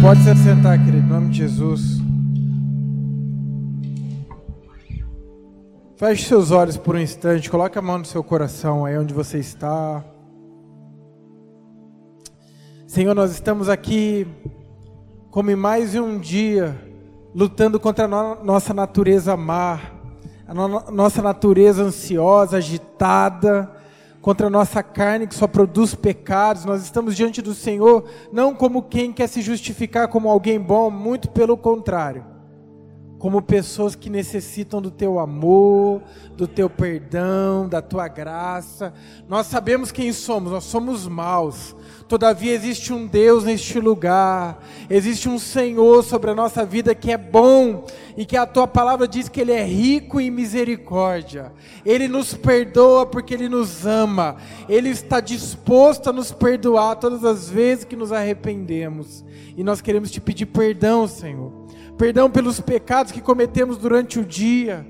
Pode se sentar, querido, em nome de Jesus. Feche seus olhos por um instante, coloque a mão no seu coração aí onde você está. Senhor, nós estamos aqui como mais um dia lutando contra a no nossa natureza má, a no nossa natureza ansiosa, agitada, contra a nossa carne que só produz pecados. Nós estamos diante do Senhor não como quem quer se justificar como alguém bom, muito pelo contrário. Como pessoas que necessitam do teu amor, do teu perdão, da tua graça. Nós sabemos quem somos, nós somos maus, Todavia existe um Deus neste lugar, existe um Senhor sobre a nossa vida que é bom e que a tua palavra diz que Ele é rico em misericórdia. Ele nos perdoa porque Ele nos ama, Ele está disposto a nos perdoar todas as vezes que nos arrependemos. E nós queremos te pedir perdão, Senhor. Perdão pelos pecados que cometemos durante o dia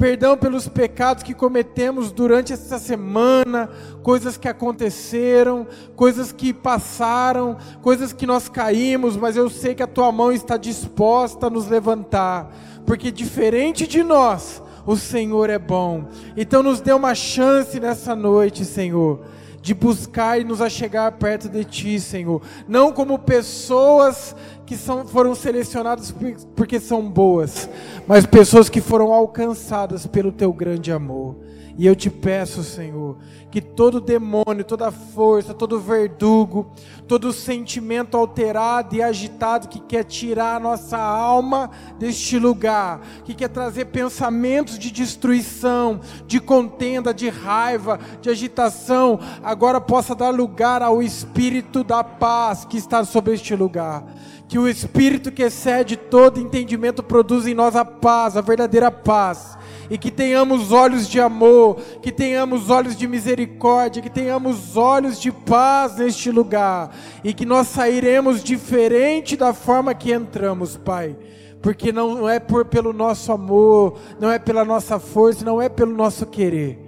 perdão pelos pecados que cometemos durante essa semana, coisas que aconteceram, coisas que passaram, coisas que nós caímos, mas eu sei que a tua mão está disposta a nos levantar, porque diferente de nós, o Senhor é bom. Então nos dê uma chance nessa noite, Senhor de buscar e nos achegar perto de Ti, Senhor. Não como pessoas que são, foram selecionadas porque são boas, mas pessoas que foram alcançadas pelo Teu grande amor. E eu te peço, Senhor, que todo demônio, toda força, todo verdugo, todo sentimento alterado e agitado que quer tirar a nossa alma deste lugar, que quer trazer pensamentos de destruição, de contenda, de raiva, de agitação, agora possa dar lugar ao Espírito da paz que está sobre este lugar. Que o Espírito que excede todo entendimento produza em nós a paz, a verdadeira paz, e que tenhamos olhos de amor, que tenhamos olhos de misericórdia, que tenhamos olhos de paz neste lugar, e que nós sairemos diferente da forma que entramos, Pai. Porque não é por, pelo nosso amor, não é pela nossa força, não é pelo nosso querer,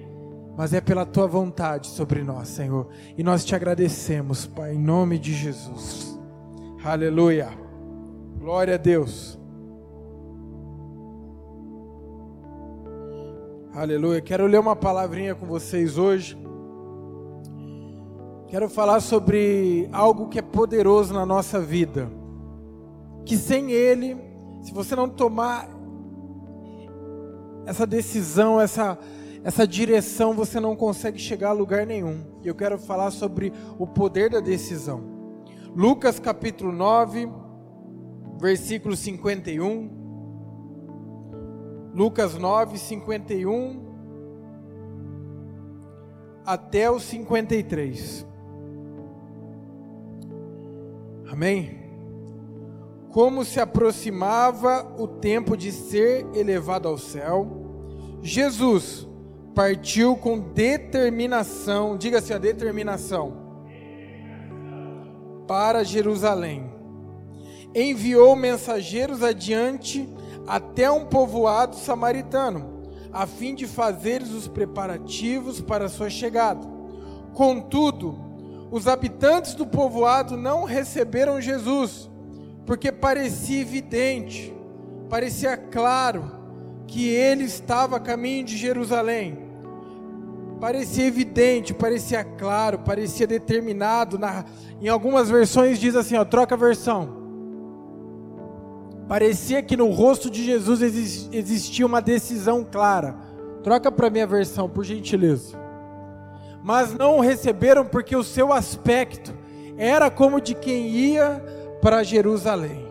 mas é pela tua vontade sobre nós, Senhor. E nós te agradecemos, Pai, em nome de Jesus. Aleluia. Glória a Deus. Aleluia. Quero ler uma palavrinha com vocês hoje. Quero falar sobre algo que é poderoso na nossa vida. Que sem ele, se você não tomar essa decisão, essa essa direção, você não consegue chegar a lugar nenhum. E eu quero falar sobre o poder da decisão. Lucas capítulo 9, versículo 51. Lucas 9, 51 até o 53. Amém? Como se aproximava o tempo de ser elevado ao céu, Jesus partiu com determinação, diga-se a determinação, para Jerusalém. Enviou mensageiros adiante até um povoado samaritano, a fim de fazer os preparativos para sua chegada. Contudo, os habitantes do povoado não receberam Jesus, porque parecia evidente, parecia claro que ele estava a caminho de Jerusalém parecia evidente, parecia claro, parecia determinado. Na, em algumas versões diz assim, ó, troca a versão. Parecia que no rosto de Jesus existia uma decisão clara. Troca para minha versão, por gentileza. Mas não o receberam porque o seu aspecto era como de quem ia para Jerusalém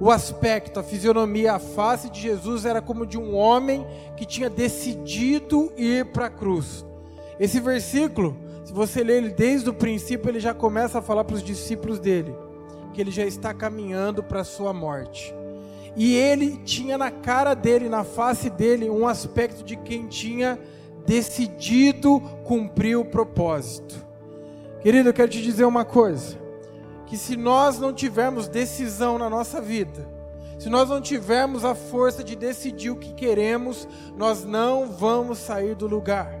o aspecto, a fisionomia, a face de Jesus era como de um homem que tinha decidido ir para a cruz. Esse versículo, se você ler ele desde o princípio, ele já começa a falar para os discípulos dele que ele já está caminhando para a sua morte. E ele tinha na cara dele, na face dele, um aspecto de quem tinha decidido cumprir o propósito. Querido, eu quero te dizer uma coisa que se nós não tivermos decisão na nossa vida, se nós não tivermos a força de decidir o que queremos, nós não vamos sair do lugar.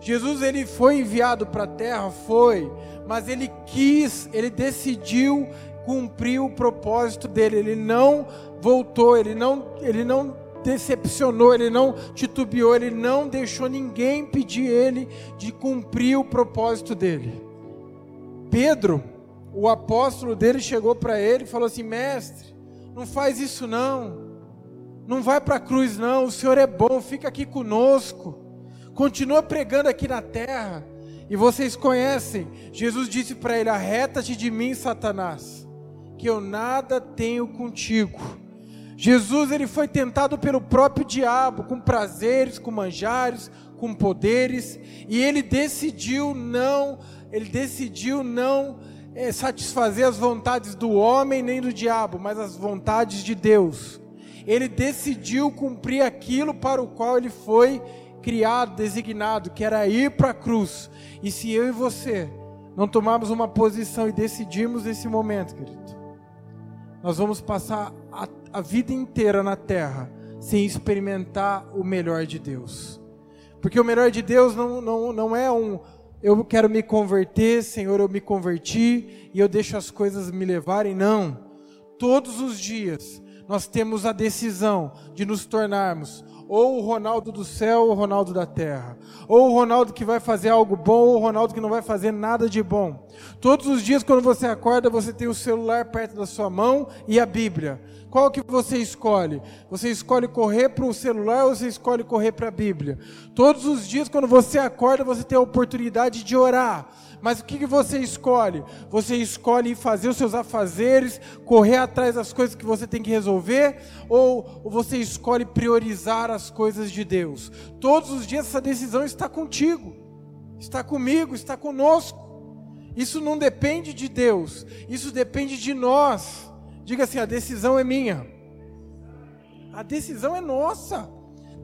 Jesus ele foi enviado para a terra, foi, mas ele quis, ele decidiu cumpriu o propósito dele. Ele não voltou, ele não, ele não decepcionou, ele não titubeou, ele não deixou ninguém pedir ele de cumprir o propósito dele. Pedro, o apóstolo dele, chegou para ele e falou assim: Mestre, não faz isso não, não vai para a cruz não, o Senhor é bom, fica aqui conosco, continua pregando aqui na terra. E vocês conhecem, Jesus disse para ele: Arreta-te de mim, Satanás, que eu nada tenho contigo Jesus ele foi tentado pelo próprio diabo, com prazeres, com manjares, com poderes, e ele decidiu não, ele decidiu não é, satisfazer as vontades do homem nem do diabo, mas as vontades de Deus. Ele decidiu cumprir aquilo para o qual ele foi criado, designado, que era ir para a cruz. E se eu e você não tomarmos uma posição e decidirmos nesse momento, querido, nós vamos passar a a vida inteira na terra sem experimentar o melhor de Deus. Porque o melhor de Deus não, não, não é um eu quero me converter, Senhor, eu me converti e eu deixo as coisas me levarem. Não. Todos os dias nós temos a decisão de nos tornarmos ou o Ronaldo do céu ou o Ronaldo da terra. Ou o Ronaldo que vai fazer algo bom ou o Ronaldo que não vai fazer nada de bom. Todos os dias quando você acorda, você tem o celular perto da sua mão e a Bíblia. Qual que você escolhe? Você escolhe correr para o celular ou você escolhe correr para a Bíblia? Todos os dias, quando você acorda, você tem a oportunidade de orar. Mas o que, que você escolhe? Você escolhe fazer os seus afazeres, correr atrás das coisas que você tem que resolver, ou, você escolhe priorizar as coisas de Deus? Todos os dias essa decisão está contigo, está comigo, está conosco. Isso não depende de Deus, isso depende de nós. Diga assim: a decisão é minha. A decisão é nossa.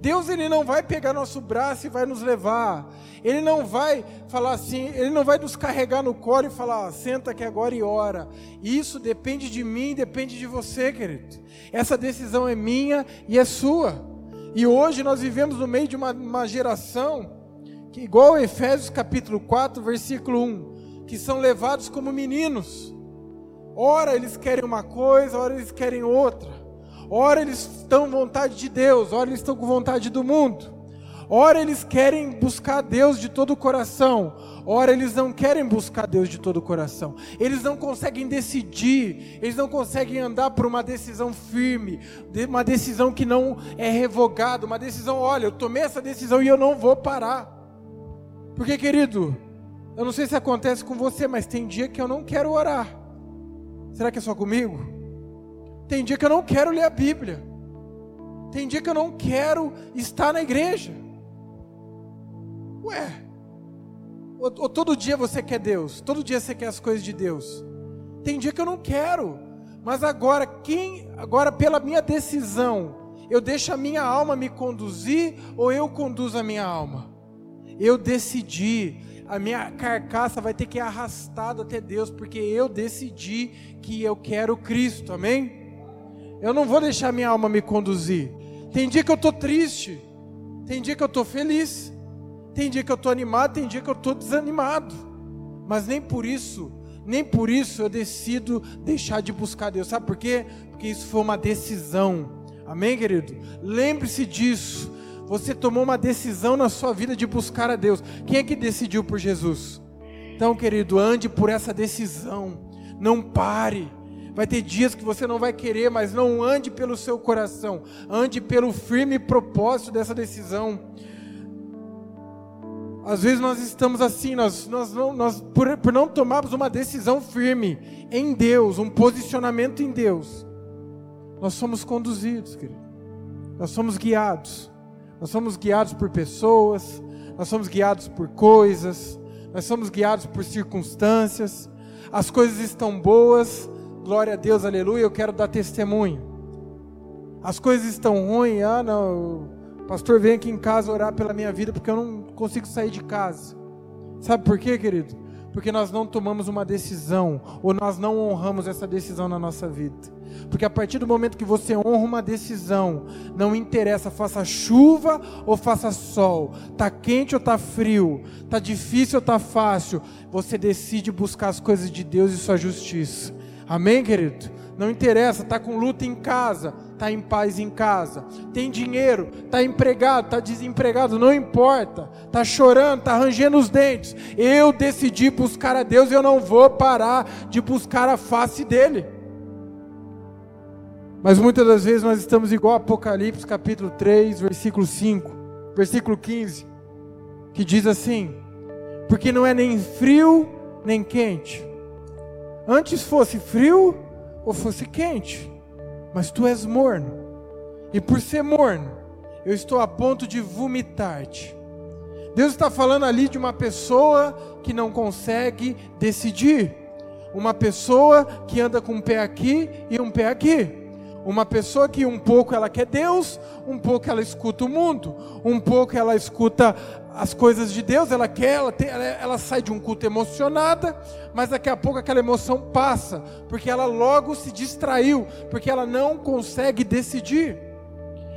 Deus ele não vai pegar nosso braço e vai nos levar. Ele não vai falar assim, ele não vai nos carregar no colo e falar, senta aqui agora e ora. Isso depende de mim, depende de você, querido. Essa decisão é minha e é sua. E hoje nós vivemos no meio de uma, uma geração que igual Efésios capítulo 4, versículo 1, que são levados como meninos. Ora eles querem uma coisa, ora eles querem outra. Ora eles estão com vontade de Deus, ora eles estão com vontade do mundo. Ora eles querem buscar Deus de todo o coração, ora eles não querem buscar Deus de todo o coração. Eles não conseguem decidir, eles não conseguem andar por uma decisão firme, uma decisão que não é revogada, uma decisão, olha, eu tomei essa decisão e eu não vou parar. Porque, querido, eu não sei se acontece com você, mas tem dia que eu não quero orar. Será que é só comigo? Tem dia que eu não quero ler a Bíblia. Tem dia que eu não quero estar na igreja. Ué, ou, ou, todo dia você quer Deus, todo dia você quer as coisas de Deus. Tem dia que eu não quero, mas agora quem, agora pela minha decisão, eu deixo a minha alma me conduzir ou eu conduzo a minha alma? Eu decidi a minha carcaça vai ter que ir arrastada até Deus, porque eu decidi que eu quero Cristo, amém? Eu não vou deixar minha alma me conduzir. Tem dia que eu estou triste, tem dia que eu estou feliz, tem dia que eu estou animado, tem dia que eu estou desanimado, mas nem por isso, nem por isso eu decido deixar de buscar Deus, sabe por quê? Porque isso foi uma decisão, amém, querido? Lembre-se disso. Você tomou uma decisão na sua vida de buscar a Deus. Quem é que decidiu por Jesus? Então, querido, ande por essa decisão. Não pare. Vai ter dias que você não vai querer, mas não ande pelo seu coração. Ande pelo firme propósito dessa decisão. Às vezes nós estamos assim, nós, nós, não, nós por, por não tomarmos uma decisão firme em Deus, um posicionamento em Deus, nós somos conduzidos, querido. Nós somos guiados. Nós somos guiados por pessoas, nós somos guiados por coisas, nós somos guiados por circunstâncias. As coisas estão boas, glória a Deus, aleluia. Eu quero dar testemunho. As coisas estão ruins, ah, não, pastor, vem aqui em casa orar pela minha vida porque eu não consigo sair de casa. Sabe por quê, querido? Porque nós não tomamos uma decisão, ou nós não honramos essa decisão na nossa vida. Porque a partir do momento que você honra uma decisão, não interessa faça chuva ou faça sol, tá quente ou tá frio, tá difícil ou tá fácil, você decide buscar as coisas de Deus e sua justiça. Amém, querido? Não interessa, está com luta em casa, está em paz em casa. Tem dinheiro, está empregado, está desempregado, não importa. Está chorando, está rangendo os dentes. Eu decidi buscar a Deus e eu não vou parar de buscar a face dEle. Mas muitas das vezes nós estamos igual Apocalipse capítulo 3, versículo 5, versículo 15, que diz assim: Porque não é nem frio nem quente. Antes fosse frio ou fosse quente, mas tu és morno. E por ser morno, eu estou a ponto de vomitar-te. Deus está falando ali de uma pessoa que não consegue decidir, uma pessoa que anda com um pé aqui e um pé aqui. Uma pessoa que um pouco ela quer Deus, um pouco ela escuta o mundo, um pouco ela escuta as coisas de Deus, ela quer, ela, tem, ela, ela, sai de um culto emocionada, mas daqui a pouco aquela emoção passa, porque ela logo se distraiu, porque ela não consegue decidir.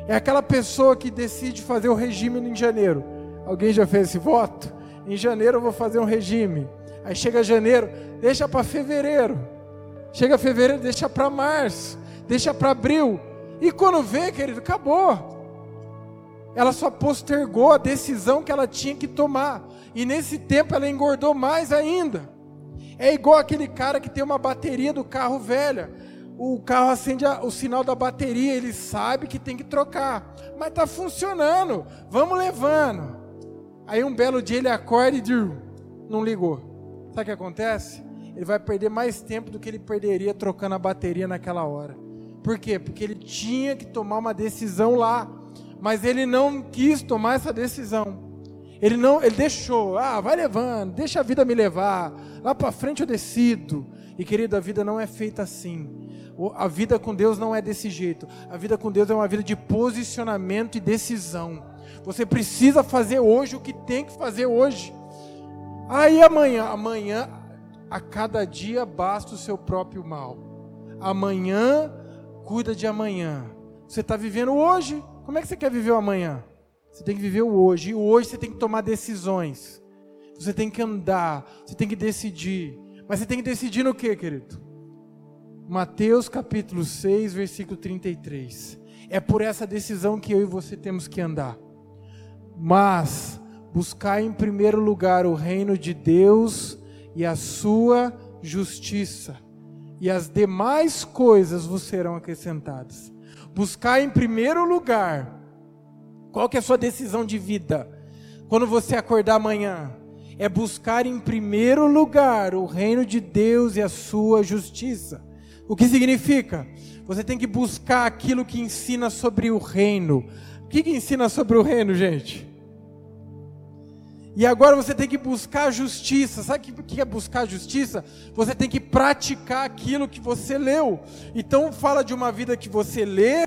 É aquela pessoa que decide fazer o regime em janeiro. Alguém já fez esse voto? Em janeiro eu vou fazer um regime. Aí chega janeiro, deixa para fevereiro. Chega fevereiro, deixa para março deixa para abril. E quando vê, querido, acabou. Ela só postergou a decisão que ela tinha que tomar. E nesse tempo ela engordou mais ainda. É igual aquele cara que tem uma bateria do carro velha. O carro acende o sinal da bateria, ele sabe que tem que trocar. Mas está funcionando. Vamos levando. Aí um belo dia ele acorda e diz, não ligou. Sabe o que acontece? Ele vai perder mais tempo do que ele perderia trocando a bateria naquela hora. Por quê? Porque ele tinha que tomar uma decisão lá, mas ele não quis tomar essa decisão. Ele não, ele deixou, ah, vai levando, deixa a vida me levar. Lá para frente eu decido. E querido, a vida não é feita assim. A vida com Deus não é desse jeito. A vida com Deus é uma vida de posicionamento e decisão. Você precisa fazer hoje o que tem que fazer hoje. Aí amanhã, amanhã, a cada dia basta o seu próprio mal. Amanhã cuida de amanhã. Você está vivendo hoje, como é que você quer viver o amanhã? Você tem que viver o hoje. E hoje você tem que tomar decisões. Você tem que andar, você tem que decidir. Mas você tem que decidir no que, querido? Mateus capítulo 6, versículo 33. É por essa decisão que eu e você temos que andar. Mas buscar em primeiro lugar o reino de Deus e a sua justiça e as demais coisas vos serão acrescentadas. Buscar em primeiro lugar. Qual que é a sua decisão de vida? Quando você acordar amanhã, é buscar em primeiro lugar o reino de Deus e a sua justiça. O que significa? Você tem que buscar aquilo que ensina sobre o reino. O que, que ensina sobre o reino, gente? E agora você tem que buscar justiça. Sabe o que é buscar justiça? Você tem que praticar aquilo que você leu. Então fala de uma vida que você lê,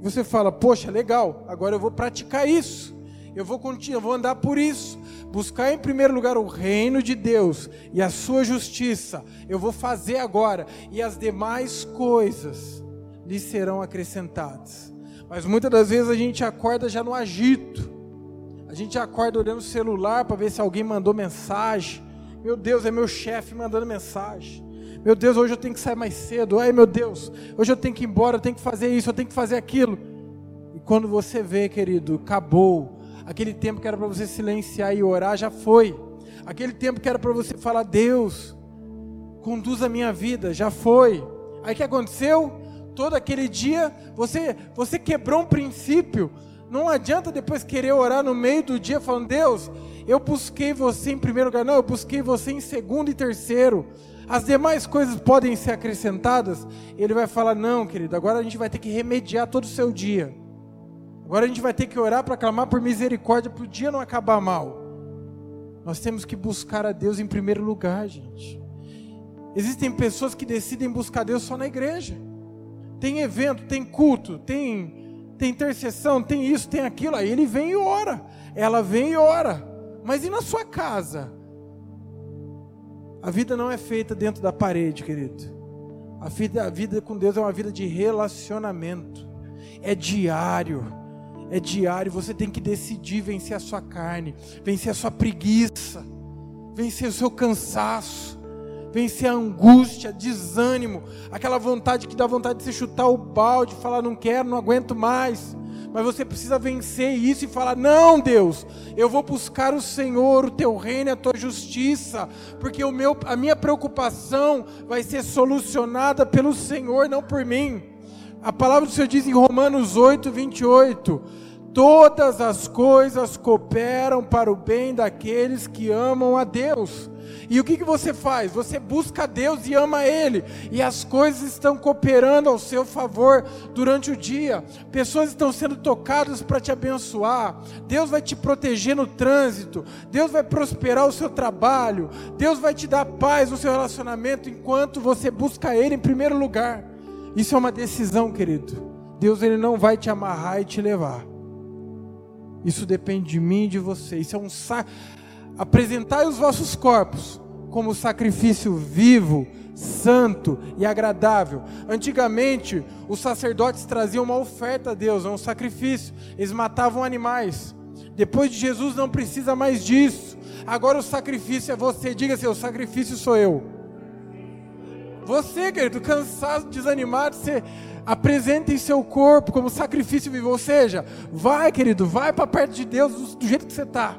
você fala, poxa, legal, agora eu vou praticar isso. Eu vou continuar, vou andar por isso. Buscar em primeiro lugar o reino de Deus e a sua justiça. Eu vou fazer agora. E as demais coisas lhe serão acrescentadas. Mas muitas das vezes a gente acorda já no agito a gente acorda olhando o celular para ver se alguém mandou mensagem. Meu Deus, é meu chefe mandando mensagem. Meu Deus, hoje eu tenho que sair mais cedo. Ai, meu Deus, hoje eu tenho que ir embora, eu tenho que fazer isso, eu tenho que fazer aquilo. E quando você vê, querido, acabou. Aquele tempo que era para você silenciar e orar já foi. Aquele tempo que era para você falar, Deus, conduz a minha vida, já foi. Aí o que aconteceu? Todo aquele dia, você, você quebrou um princípio não adianta depois querer orar no meio do dia falando, Deus, eu busquei você em primeiro lugar. Não, eu busquei você em segundo e terceiro. As demais coisas podem ser acrescentadas. Ele vai falar, não, querido, agora a gente vai ter que remediar todo o seu dia. Agora a gente vai ter que orar para clamar por misericórdia para o dia não acabar mal. Nós temos que buscar a Deus em primeiro lugar, gente. Existem pessoas que decidem buscar Deus só na igreja. Tem evento, tem culto, tem tem intercessão, tem isso, tem aquilo. Aí ele vem e ora. Ela vem e ora. Mas e na sua casa? A vida não é feita dentro da parede, querido. A vida, a vida com Deus é uma vida de relacionamento. É diário. É diário. Você tem que decidir vencer a sua carne, vencer a sua preguiça, vencer o seu cansaço, vencer a angústia, desânimo, aquela vontade que dá vontade de se chutar o balde, falar não quero, não aguento mais. Mas você precisa vencer isso e falar: "Não, Deus, eu vou buscar o Senhor, o teu reino a tua justiça, porque o meu a minha preocupação vai ser solucionada pelo Senhor, não por mim." A palavra do Senhor diz em Romanos 8, 28: Todas as coisas cooperam para o bem daqueles que amam a Deus. E o que, que você faz? Você busca Deus e ama Ele, e as coisas estão cooperando ao seu favor durante o dia. Pessoas estão sendo tocadas para te abençoar. Deus vai te proteger no trânsito. Deus vai prosperar o seu trabalho. Deus vai te dar paz no seu relacionamento enquanto você busca Ele em primeiro lugar. Isso é uma decisão, querido. Deus ele não vai te amarrar e te levar. Isso depende de mim e de você. Isso é um sa... apresentai os vossos corpos como sacrifício vivo, santo e agradável. Antigamente, os sacerdotes traziam uma oferta a Deus, um sacrifício. Eles matavam animais. Depois de Jesus não precisa mais disso. Agora o sacrifício é você. Diga assim: o sacrifício sou eu. Você, querido, cansado, desanimado, você apresenta em seu corpo como sacrifício vivo. Ou seja, vai, querido, vai para perto de Deus do jeito que você está.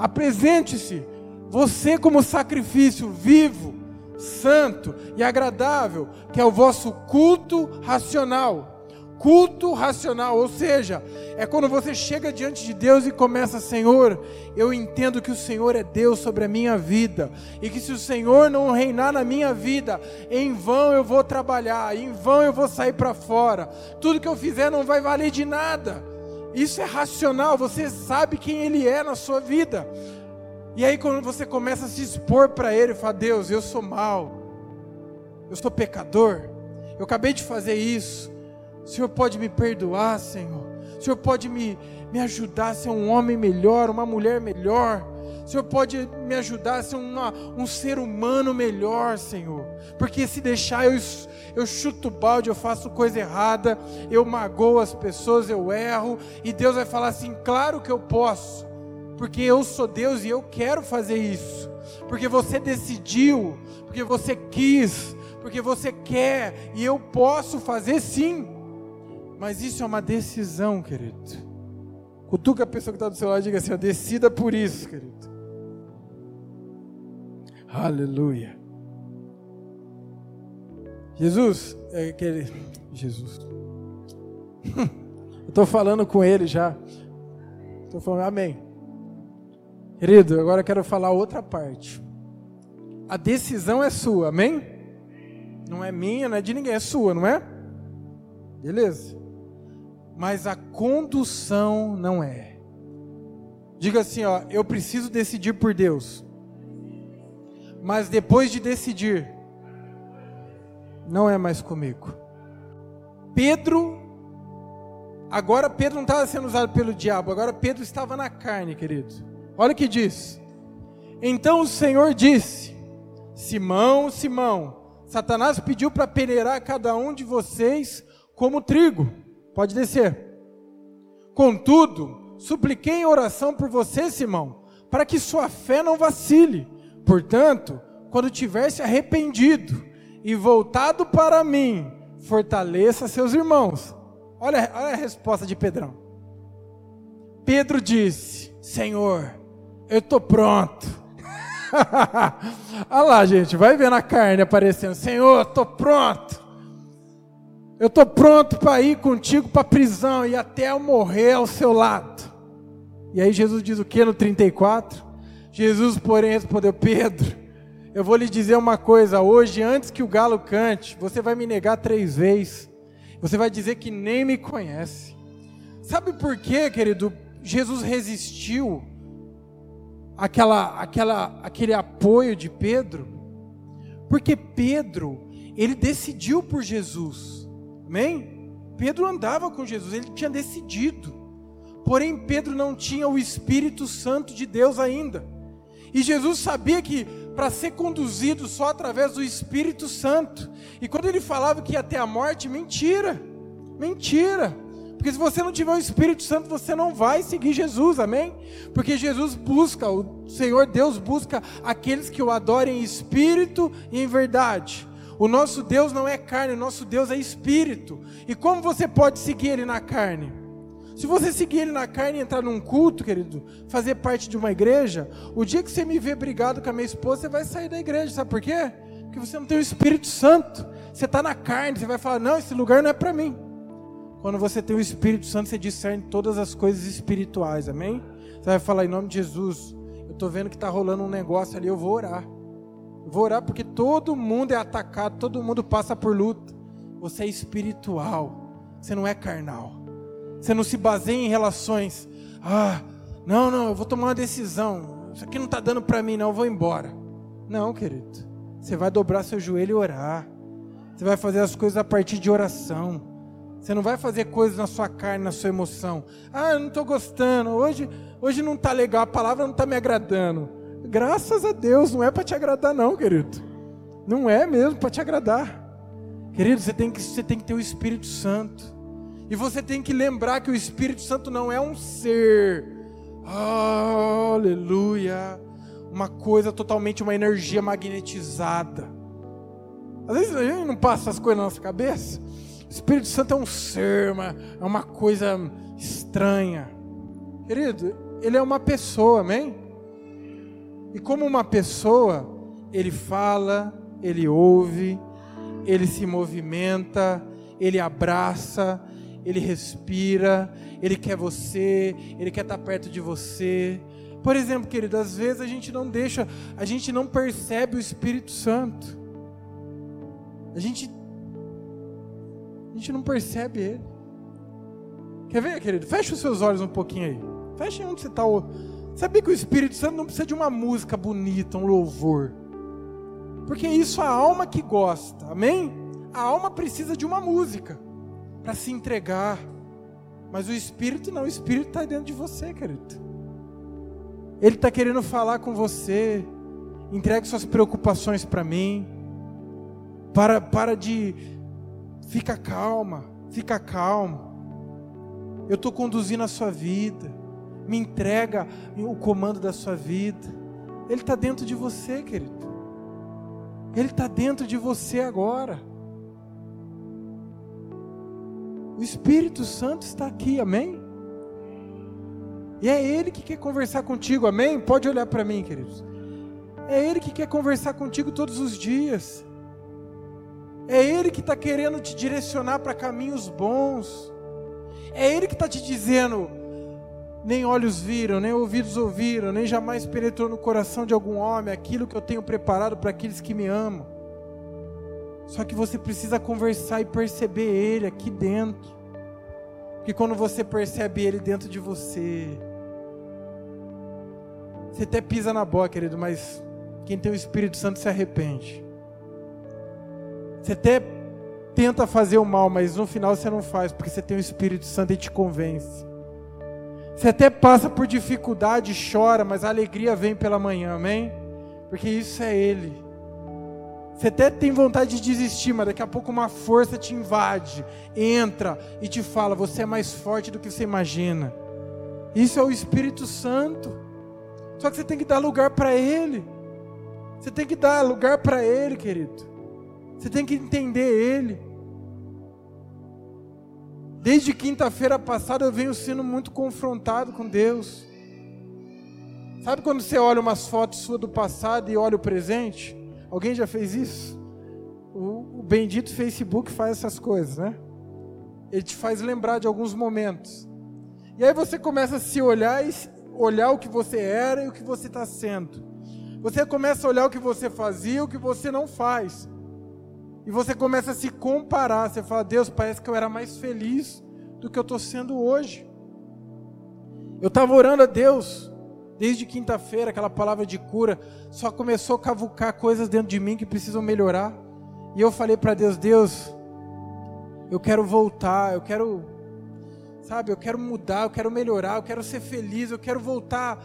Apresente-se, você como sacrifício vivo, santo e agradável, que é o vosso culto racional. Culto racional, ou seja, é quando você chega diante de Deus e começa, Senhor, eu entendo que o Senhor é Deus sobre a minha vida, e que se o Senhor não reinar na minha vida, em vão eu vou trabalhar, em vão eu vou sair para fora, tudo que eu fizer não vai valer de nada. Isso é racional, você sabe quem Ele é na sua vida. E aí, quando você começa a se expor para Ele, fala: Deus, eu sou mal, eu sou pecador, eu acabei de fazer isso, o Senhor pode me perdoar, Senhor. O Senhor pode me, me ajudar a ser um homem melhor, uma mulher melhor. Senhor pode me ajudar a ser uma, um ser humano melhor, Senhor. Porque se deixar eu, eu chuto balde, eu faço coisa errada, eu magoo as pessoas, eu erro. E Deus vai falar assim: claro que eu posso. Porque eu sou Deus e eu quero fazer isso. Porque você decidiu, porque você quis, porque você quer, e eu posso fazer sim. Mas isso é uma decisão, querido. Cutuca a pessoa que está do seu lado e diga assim: decida por isso, querido. Aleluia. Jesus, é aquele. Jesus. Eu estou falando com ele já. Estou falando, amém. Querido, agora eu quero falar outra parte. A decisão é sua, amém? Não é minha, não é de ninguém, é sua, não é? Beleza mas a condução não é. Diga assim, ó, eu preciso decidir por Deus. Mas depois de decidir, não é mais comigo. Pedro, agora Pedro não estava sendo usado pelo diabo, agora Pedro estava na carne, querido. Olha o que diz. Então o Senhor disse: Simão, Simão, Satanás pediu para peneirar cada um de vocês como trigo. Pode descer. Contudo, supliquei em oração por você, Simão, para que sua fé não vacile. Portanto, quando tiver se arrependido e voltado para mim, fortaleça seus irmãos. Olha, olha a resposta de Pedrão. Pedro disse: Senhor, eu estou pronto. olha lá, gente, vai vendo a carne aparecendo. Senhor, estou pronto. Eu estou pronto para ir contigo para a prisão e até eu morrer ao seu lado. E aí Jesus diz o que no 34? Jesus, porém, respondeu: Pedro, eu vou lhe dizer uma coisa. Hoje, antes que o galo cante, você vai me negar três vezes. Você vai dizer que nem me conhece. Sabe por quê, querido? Jesus resistiu àquela, àquela, aquele apoio de Pedro. Porque Pedro, ele decidiu por Jesus. Amém? Pedro andava com Jesus, ele tinha decidido. Porém, Pedro não tinha o Espírito Santo de Deus ainda. E Jesus sabia que para ser conduzido só através do Espírito Santo. E quando ele falava que ia até a morte, mentira. Mentira. Porque se você não tiver o Espírito Santo, você não vai seguir Jesus, amém? Porque Jesus busca, o Senhor Deus busca aqueles que o adorem em espírito e em verdade. O nosso Deus não é carne, o nosso Deus é espírito. E como você pode seguir ele na carne? Se você seguir ele na carne e entrar num culto, querido, fazer parte de uma igreja, o dia que você me ver brigado com a minha esposa, você vai sair da igreja, sabe por quê? Porque você não tem o Espírito Santo. Você está na carne, você vai falar: não, esse lugar não é para mim. Quando você tem o Espírito Santo, você discerne todas as coisas espirituais, amém? Você vai falar em nome de Jesus. Eu estou vendo que está rolando um negócio ali, eu vou orar. Eu vou orar porque todo mundo é atacado, todo mundo passa por luta. Você é espiritual, você não é carnal. Você não se baseia em relações. Ah, não, não, eu vou tomar uma decisão. Isso aqui não está dando para mim, não, eu vou embora. Não, querido. Você vai dobrar seu joelho e orar. Você vai fazer as coisas a partir de oração. Você não vai fazer coisas na sua carne, na sua emoção. Ah, eu não estou gostando. Hoje, hoje não está legal. A palavra não está me agradando. Graças a Deus, não é para te agradar, não, querido. Não é mesmo para te agradar. Querido, você tem, que, você tem que ter o Espírito Santo. E você tem que lembrar que o Espírito Santo não é um ser. aleluia. Uma coisa totalmente, uma energia magnetizada. Às vezes a gente não passa as coisas na nossa cabeça. O Espírito Santo é um ser, uma, é uma coisa estranha. Querido, ele é uma pessoa, amém? E como uma pessoa, ele fala, ele ouve, ele se movimenta, ele abraça, ele respira, ele quer você, ele quer estar perto de você. Por exemplo, querido, às vezes a gente não deixa, a gente não percebe o Espírito Santo. A gente a gente não percebe ele. Quer ver, querido? Feche os seus olhos um pouquinho aí. Feche onde você está. Sabia que o Espírito Santo não precisa de uma música bonita, um louvor. Porque é isso a alma que gosta, amém? A alma precisa de uma música para se entregar. Mas o Espírito não, o Espírito está dentro de você, querido. Ele está querendo falar com você. Entregue suas preocupações para mim. Para, para de Fica calma, fica calmo. Eu estou conduzindo a sua vida. Me entrega o comando da sua vida. Ele está dentro de você, querido. Ele está dentro de você agora. O Espírito Santo está aqui, amém? E é Ele que quer conversar contigo, amém? Pode olhar para mim, queridos. É Ele que quer conversar contigo todos os dias. É Ele que está querendo te direcionar para caminhos bons. É Ele que está te dizendo: nem olhos viram, nem ouvidos ouviram, nem jamais penetrou no coração de algum homem aquilo que eu tenho preparado para aqueles que me amam. Só que você precisa conversar e perceber Ele aqui dentro. Porque quando você percebe Ele dentro de você, você até pisa na boca, querido, mas quem tem o Espírito Santo se arrepende. Você até tenta fazer o mal, mas no final você não faz, porque você tem o Espírito Santo e te convence. Você até passa por dificuldade, chora, mas a alegria vem pela manhã, amém? Porque isso é Ele. Você até tem vontade de desistir, mas daqui a pouco uma força te invade, entra e te fala: você é mais forte do que você imagina. Isso é o Espírito Santo. Só que você tem que dar lugar para Ele. Você tem que dar lugar para Ele, querido. Você tem que entender Ele. Desde quinta-feira passada eu venho sendo muito confrontado com Deus. Sabe quando você olha umas fotos suas do passado e olha o presente? Alguém já fez isso? O, o bendito Facebook faz essas coisas, né? Ele te faz lembrar de alguns momentos. E aí você começa a se olhar e olhar o que você era e o que você está sendo. Você começa a olhar o que você fazia e o que você não faz. E você começa a se comparar. Você fala, Deus, parece que eu era mais feliz do que eu estou sendo hoje. Eu estava orando a Deus desde quinta-feira, aquela palavra de cura, só começou a cavucar coisas dentro de mim que precisam melhorar. E eu falei para Deus, Deus, eu quero voltar, eu quero, sabe, eu quero mudar, eu quero melhorar, eu quero ser feliz, eu quero voltar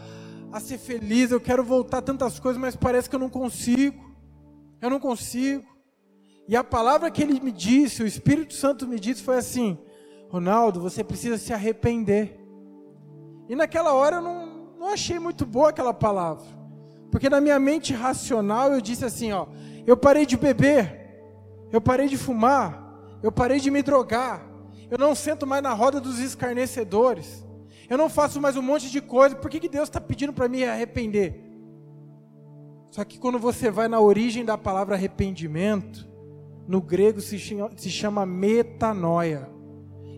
a ser feliz, eu quero voltar a tantas coisas, mas parece que eu não consigo. Eu não consigo. E a palavra que ele me disse, o Espírito Santo me disse, foi assim: Ronaldo, você precisa se arrepender. E naquela hora eu não, não achei muito boa aquela palavra. Porque na minha mente racional eu disse assim, ó, eu parei de beber, eu parei de fumar, eu parei de me drogar, eu não sento mais na roda dos escarnecedores, eu não faço mais um monte de coisa, por que, que Deus está pedindo para me arrepender? Só que quando você vai na origem da palavra arrependimento, no grego se chama, se chama metanoia.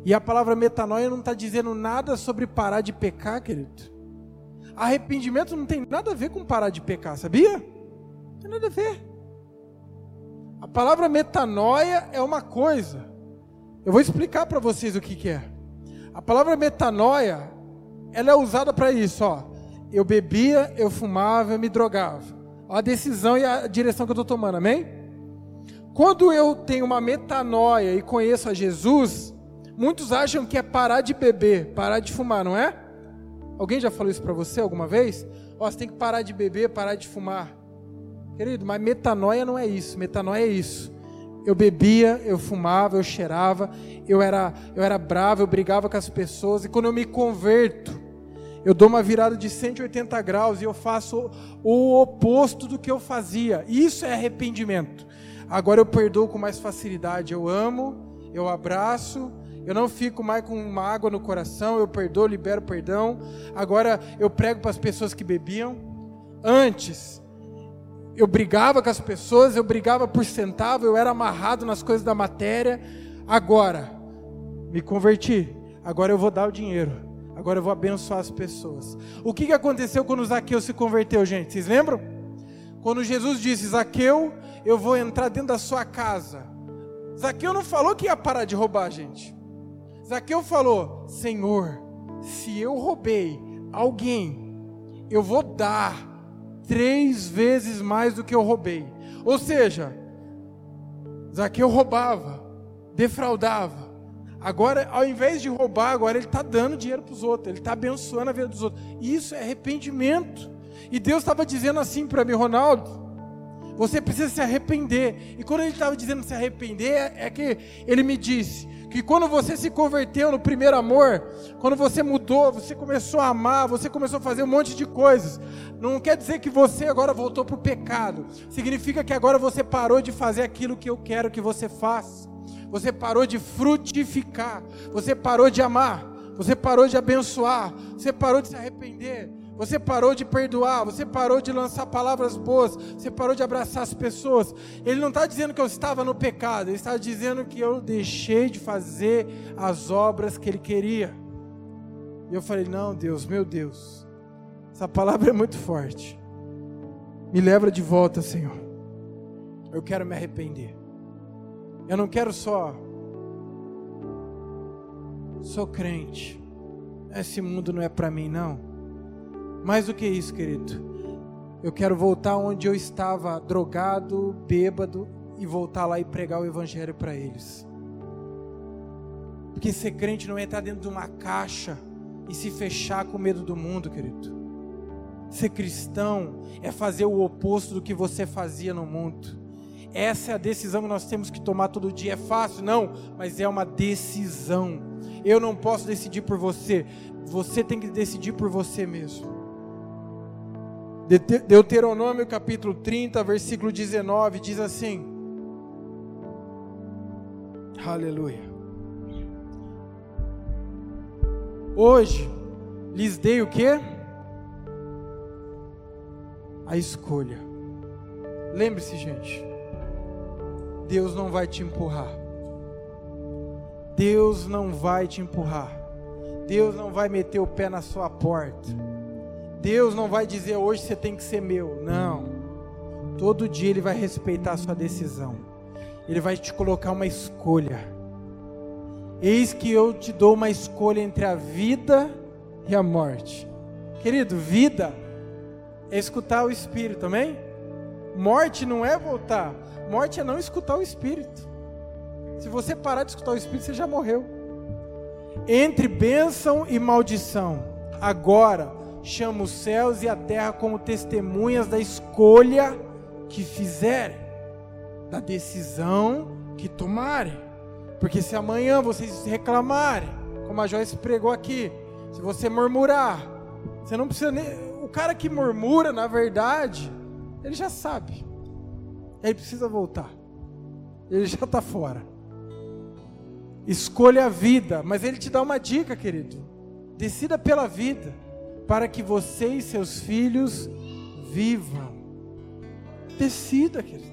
E a palavra metanoia não está dizendo nada sobre parar de pecar, querido. Arrependimento não tem nada a ver com parar de pecar, sabia? Não tem nada a ver. A palavra metanoia é uma coisa. Eu vou explicar para vocês o que, que é. A palavra metanoia, ela é usada para isso, ó. Eu bebia, eu fumava, eu me drogava. a decisão e a direção que eu estou tomando, amém? Quando eu tenho uma metanoia e conheço a Jesus, muitos acham que é parar de beber, parar de fumar, não é? Alguém já falou isso para você alguma vez? Ó, você tem que parar de beber, parar de fumar. Querido, mas metanoia não é isso. Metanoia é isso. Eu bebia, eu fumava, eu cheirava, eu era, eu era bravo, eu brigava com as pessoas, e quando eu me converto, eu dou uma virada de 180 graus e eu faço o oposto do que eu fazia. Isso é arrependimento. Agora eu perdoo com mais facilidade. Eu amo, eu abraço, eu não fico mais com mágoa no coração, eu perdoo, libero perdão. Agora eu prego para as pessoas que bebiam. Antes, eu brigava com as pessoas, eu brigava por centavo, eu era amarrado nas coisas da matéria. Agora, me converti. Agora eu vou dar o dinheiro. Agora eu vou abençoar as pessoas. O que, que aconteceu quando Zaqueu se converteu, gente? Vocês lembram? Quando Jesus disse: Zaqueu, eu vou entrar dentro da sua casa. Zaqueu não falou que ia parar de roubar, gente. Zaqueu falou: Senhor, se eu roubei alguém, eu vou dar três vezes mais do que eu roubei. Ou seja, Zaqueu roubava, defraudava. Agora, ao invés de roubar, agora ele está dando dinheiro para os outros, ele está abençoando a vida dos outros. Isso é arrependimento. E Deus estava dizendo assim para mim, Ronaldo, você precisa se arrepender. E quando ele estava dizendo se arrepender, é que ele me disse que quando você se converteu no primeiro amor, quando você mudou, você começou a amar, você começou a fazer um monte de coisas, não quer dizer que você agora voltou para o pecado. Significa que agora você parou de fazer aquilo que eu quero que você faça. Você parou de frutificar. Você parou de amar. Você parou de abençoar. Você parou de se arrepender. Você parou de perdoar, você parou de lançar palavras boas, você parou de abraçar as pessoas. Ele não está dizendo que eu estava no pecado, ele está dizendo que eu deixei de fazer as obras que ele queria. E eu falei: Não, Deus, meu Deus, essa palavra é muito forte. Me leva de volta, Senhor. Eu quero me arrepender. Eu não quero só. Sou crente. Esse mundo não é para mim, não. Mais do que isso, querido, eu quero voltar onde eu estava drogado, bêbado, e voltar lá e pregar o Evangelho para eles. Porque ser crente não é estar dentro de uma caixa e se fechar com medo do mundo, querido. Ser cristão é fazer o oposto do que você fazia no mundo. Essa é a decisão que nós temos que tomar todo dia. É fácil? Não, mas é uma decisão. Eu não posso decidir por você. Você tem que decidir por você mesmo. Deuteronômio capítulo 30, versículo 19 diz assim: Aleluia. Hoje lhes dei o que? A escolha. Lembre-se, gente. Deus não vai te empurrar. Deus não vai te empurrar. Deus não vai meter o pé na sua porta. Deus não vai dizer hoje você tem que ser meu. Não. Todo dia Ele vai respeitar a sua decisão. Ele vai te colocar uma escolha. Eis que eu te dou uma escolha entre a vida e a morte. Querido, vida é escutar o Espírito, amém? Morte não é voltar. Morte é não escutar o Espírito. Se você parar de escutar o Espírito, você já morreu. Entre bênção e maldição. Agora, chama os céus e a terra como testemunhas da escolha que fizerem, da decisão que tomarem. Porque se amanhã vocês reclamarem, como a Joyce pregou aqui, se você murmurar, você não precisa nem. O cara que murmura, na verdade, ele já sabe. Ele precisa voltar. Ele já está fora. Escolha a vida, mas ele te dá uma dica, querido. Decida pela vida, para que você e seus filhos vivam. Decida, querido.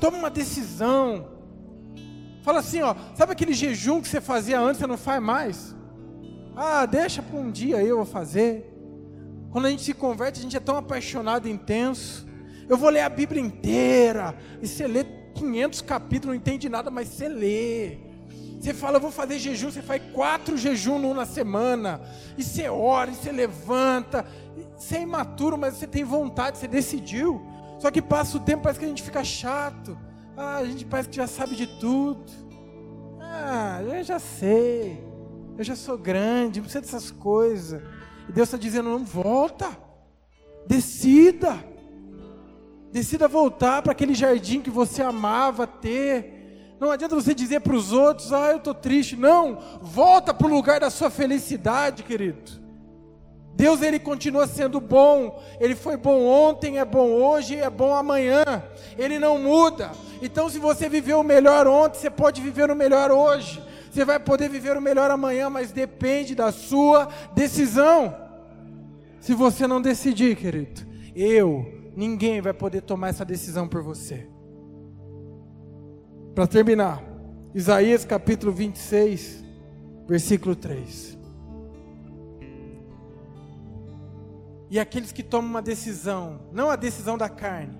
Toma uma decisão. Fala assim, ó, sabe aquele jejum que você fazia antes, você não faz mais? Ah, deixa para um dia eu vou fazer. Quando a gente se converte, a gente é tão apaixonado, intenso. Eu vou ler a Bíblia inteira. E você lê 500 capítulos, não entende nada, mas você lê. Você fala, vou fazer jejum, você faz quatro jejum na semana. E você ora, e você levanta. Você é imaturo, mas você tem vontade, você decidiu. Só que passa o tempo, parece que a gente fica chato. Ah, a gente parece que já sabe de tudo. Ah, eu já sei. Eu já sou grande, não precisa dessas coisas. E Deus está dizendo: não volta. Decida. Decida voltar para aquele jardim que você amava ter não adianta você dizer para os outros, ah, eu estou triste. Não, volta para o lugar da sua felicidade, querido. Deus ele continua sendo bom. Ele foi bom ontem, é bom hoje, é bom amanhã. Ele não muda. Então, se você viveu o melhor ontem, você pode viver o melhor hoje. Você vai poder viver o melhor amanhã, mas depende da sua decisão. Se você não decidir, querido, eu, ninguém vai poder tomar essa decisão por você. Para terminar, Isaías capítulo 26, versículo 3. E aqueles que tomam uma decisão, não a decisão da carne,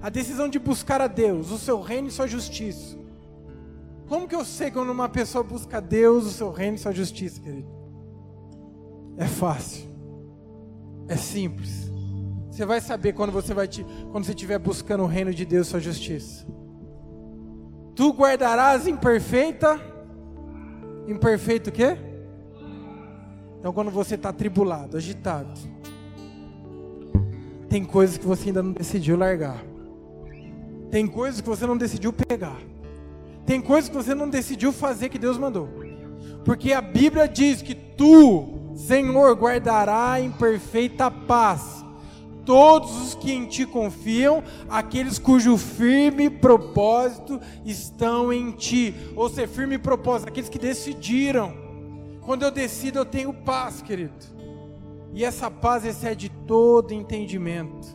a decisão de buscar a Deus, o seu reino e sua justiça. Como que eu sei quando uma pessoa busca Deus, o seu reino e sua justiça, querido? É fácil. É simples. Você vai saber quando você vai te, quando você estiver buscando o reino de Deus sua justiça. Tu guardarás imperfeita. Imperfeito o quê? Então quando você está tribulado, agitado, tem coisas que você ainda não decidiu largar. Tem coisas que você não decidiu pegar. Tem coisas que você não decidiu fazer que Deus mandou. Porque a Bíblia diz que tu, Senhor, guardará em perfeita paz todos os que em ti confiam, aqueles cujo firme propósito estão em ti. Ou seja, firme propósito, aqueles que decidiram. Quando eu decido, eu tenho paz, querido. E essa paz excede todo entendimento.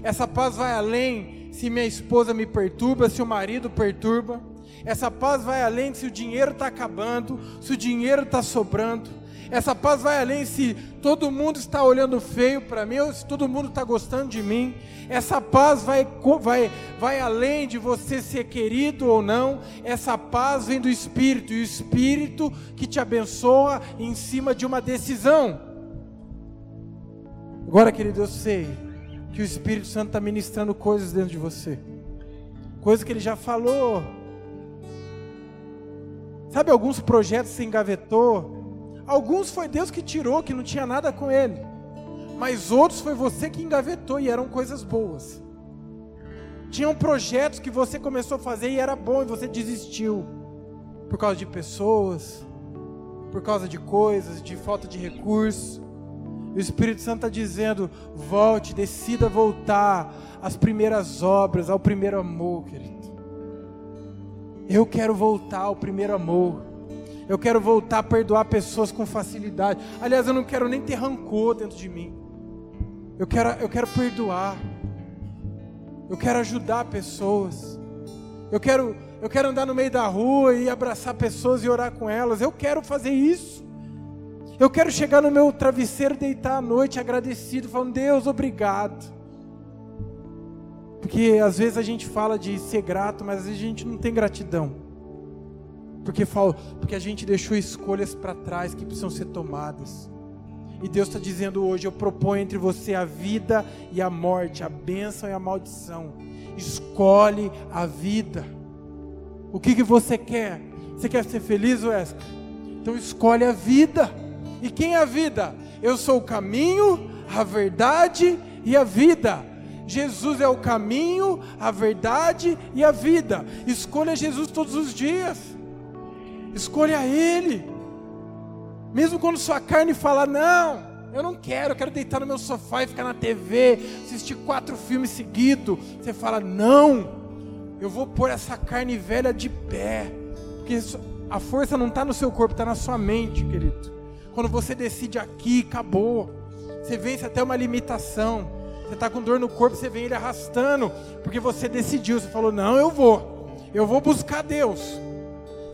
Essa paz vai além se minha esposa me perturba, se o marido perturba. Essa paz vai além se o dinheiro está acabando, se o dinheiro está sobrando. Essa paz vai além se todo mundo está olhando feio para mim ou se todo mundo está gostando de mim. Essa paz vai, vai, vai além de você ser querido ou não. Essa paz vem do Espírito e o Espírito que te abençoa em cima de uma decisão. Agora, querido, eu sei que o Espírito Santo está ministrando coisas dentro de você, coisas que ele já falou. Sabe alguns projetos você engavetou? Alguns foi Deus que tirou, que não tinha nada com ele. Mas outros foi você que engavetou e eram coisas boas. Tinham projetos que você começou a fazer e era bom e você desistiu. Por causa de pessoas, por causa de coisas, de falta de recursos. E o Espírito Santo está dizendo: volte, decida voltar às primeiras obras, ao primeiro amor, querido. Eu quero voltar ao primeiro amor. Eu quero voltar a perdoar pessoas com facilidade. Aliás, eu não quero nem ter rancor dentro de mim. Eu quero, eu quero perdoar. Eu quero ajudar pessoas. Eu quero, eu quero andar no meio da rua e abraçar pessoas e orar com elas. Eu quero fazer isso. Eu quero chegar no meu travesseiro, deitar à noite agradecido, falando: Deus, obrigado. Porque às vezes a gente fala de ser grato, mas às vezes a gente não tem gratidão. Porque, porque a gente deixou escolhas para trás que precisam ser tomadas. E Deus está dizendo hoje: eu proponho entre você a vida e a morte, a bênção e a maldição. Escolhe a vida. O que, que você quer? Você quer ser feliz, Wesley? Então escolhe a vida. E quem é a vida? Eu sou o caminho, a verdade e a vida. Jesus é o caminho, a verdade e a vida. Escolha Jesus todos os dias. Escolha Ele. Mesmo quando sua carne fala, não, eu não quero, eu quero deitar no meu sofá e ficar na TV, assistir quatro filmes seguidos. Você fala, não, eu vou pôr essa carne velha de pé. Porque a força não está no seu corpo, está na sua mente, querido. Quando você decide aqui, acabou. Você vence até uma limitação. Você está com dor no corpo, você vem ele arrastando, porque você decidiu, você falou, não, eu vou. Eu vou buscar Deus.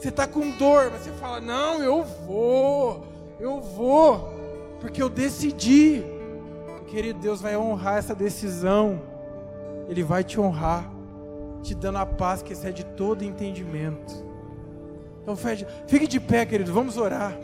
Você está com dor, mas você fala: Não, eu vou, eu vou, porque eu decidi. Querido, Deus vai honrar essa decisão, Ele vai te honrar, te dando a paz que excede todo entendimento. Então, fique de pé, querido, vamos orar.